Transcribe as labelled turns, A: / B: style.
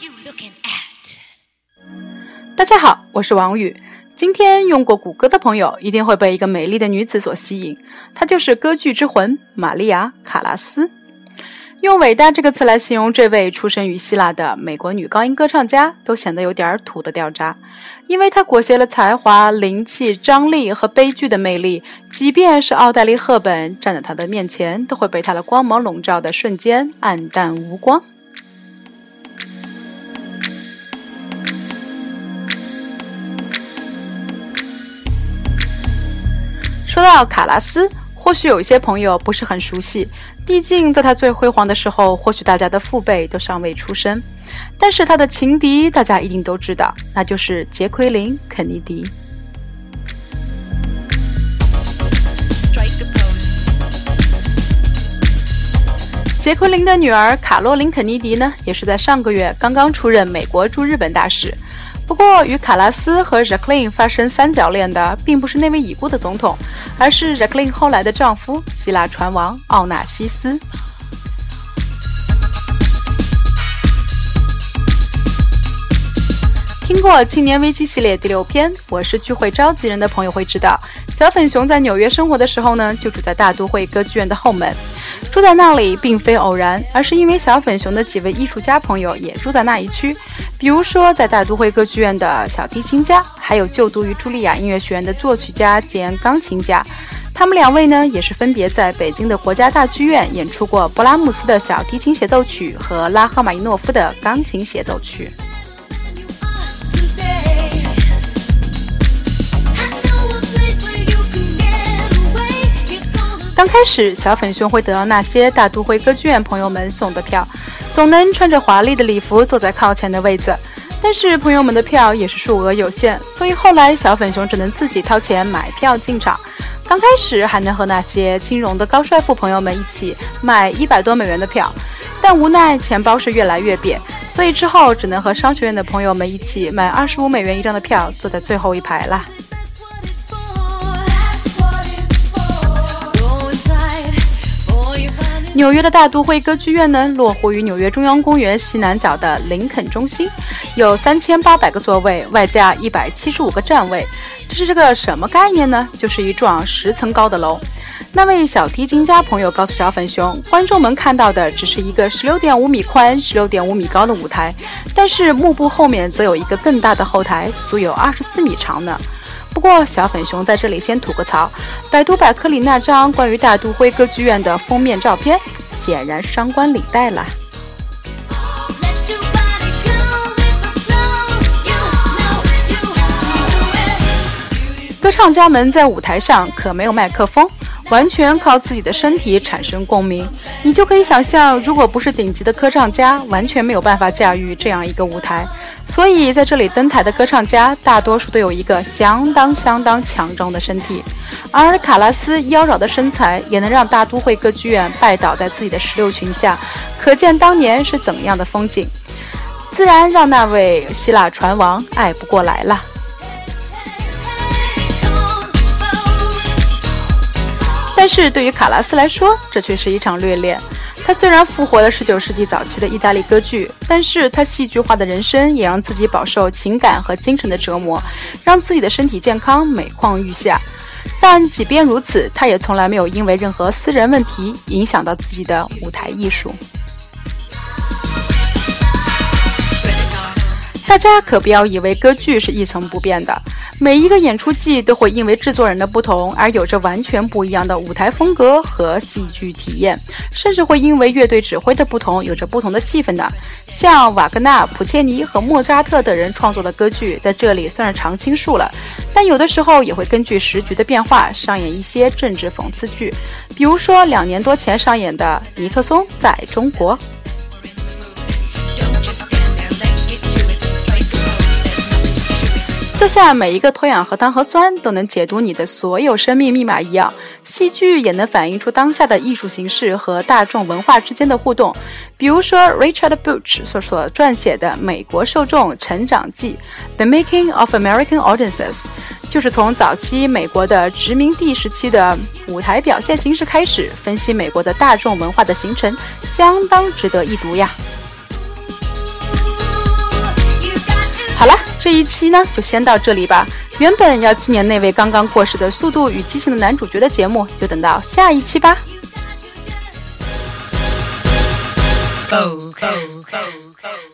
A: you looking at 大家好，我是王宇。今天用过谷歌的朋友一定会被一个美丽的女子所吸引，她就是歌剧之魂玛利亚·卡拉斯。用“伟大”这个词来形容这位出生于希腊的美国女高音歌唱家，都显得有点土的掉渣。因为她裹挟了才华、灵气、张力和悲剧的魅力，即便是奥黛丽·赫本站在她的面前，都会被她的光芒笼罩的瞬间黯淡无光。说到卡拉斯，或许有一些朋友不是很熟悉，毕竟在他最辉煌的时候，或许大家的父辈都尚未出生。但是他的情敌，大家一定都知道，那就是杰奎琳·肯尼迪。杰奎琳的女儿卡洛琳·肯尼迪呢，也是在上个月刚刚出任美国驻日本大使。不过，与卡拉斯和 Jacqueline 发生三角恋的，并不是那位已故的总统，而是 Jacqueline 后来的丈夫——希腊船王奥纳西斯。听过《青年危机》系列第六篇《我是聚会召集人》的朋友会知道，小粉熊在纽约生活的时候呢，就住在大都会歌剧院的后门。住在那里并非偶然，而是因为小粉熊的几位艺术家朋友也住在那一区。比如说，在大都会歌剧院的小提琴家，还有就读于茱莉亚音乐学院的作曲家兼钢琴家。他们两位呢，也是分别在北京的国家大剧院演出过勃拉姆斯的小提琴协奏曲和拉赫玛尼诺夫的钢琴协奏曲。刚开始，小粉熊会得到那些大都会歌剧院朋友们送的票，总能穿着华丽的礼服坐在靠前的位子。但是朋友们的票也是数额有限，所以后来小粉熊只能自己掏钱买票进场。刚开始还能和那些金融的高帅富朋友们一起买一百多美元的票，但无奈钱包是越来越扁，所以之后只能和商学院的朋友们一起买二十五美元一张的票，坐在最后一排了。纽约的大都会歌剧院呢，落户于纽约中央公园西南角的林肯中心，有三千八百个座位，外加一百七十五个站位。这是这个什么概念呢？就是一幢十层高的楼。那位小提琴家朋友告诉小粉熊，观众们看到的只是一个十六点五米宽、十六点五米高的舞台，但是幕布后面则有一个更大的后台，足有二十四米长呢。不过，小粉熊在这里先吐个槽：百度百科里那张关于大都会歌剧院的封面照片，显然伤官领带了。歌唱家们在舞台上可没有麦克风。完全靠自己的身体产生共鸣，你就可以想象，如果不是顶级的歌唱家，完全没有办法驾驭这样一个舞台。所以在这里登台的歌唱家，大多数都有一个相当相当强壮的身体，而卡拉斯妖娆的身材也能让大都会歌剧院拜倒在自己的石榴裙下，可见当年是怎样的风景，自然让那位希腊船王爱不过来了。但是对于卡拉斯来说，这却是一场虐恋。他虽然复活了19世纪早期的意大利歌剧，但是他戏剧化的人生也让自己饱受情感和精神的折磨，让自己的身体健康每况愈下。但即便如此，他也从来没有因为任何私人问题影响到自己的舞台艺术。大家可不要以为歌剧是一成不变的。每一个演出季都会因为制作人的不同而有着完全不一样的舞台风格和戏剧体验，甚至会因为乐队指挥的不同有着不同的气氛的。像瓦格纳、普切尼和莫扎特等人创作的歌剧，在这里算是常青树了。但有的时候也会根据时局的变化上演一些政治讽刺剧，比如说两年多前上演的《尼克松在中国》。就像每一个脱氧核糖核酸都能解读你的所有生命密码一样，戏剧也能反映出当下的艺术形式和大众文化之间的互动。比如说，Richard Booch 所所撰写的《美国受众成长记》（The Making of American Audiences） 就是从早期美国的殖民地时期的舞台表现形式开始，分析美国的大众文化的形成，相当值得一读呀。好了，这一期呢就先到这里吧。原本要纪念那位刚刚过世的《速度与激情》的男主角的节目，就等到下一期吧。Go, go, go, go.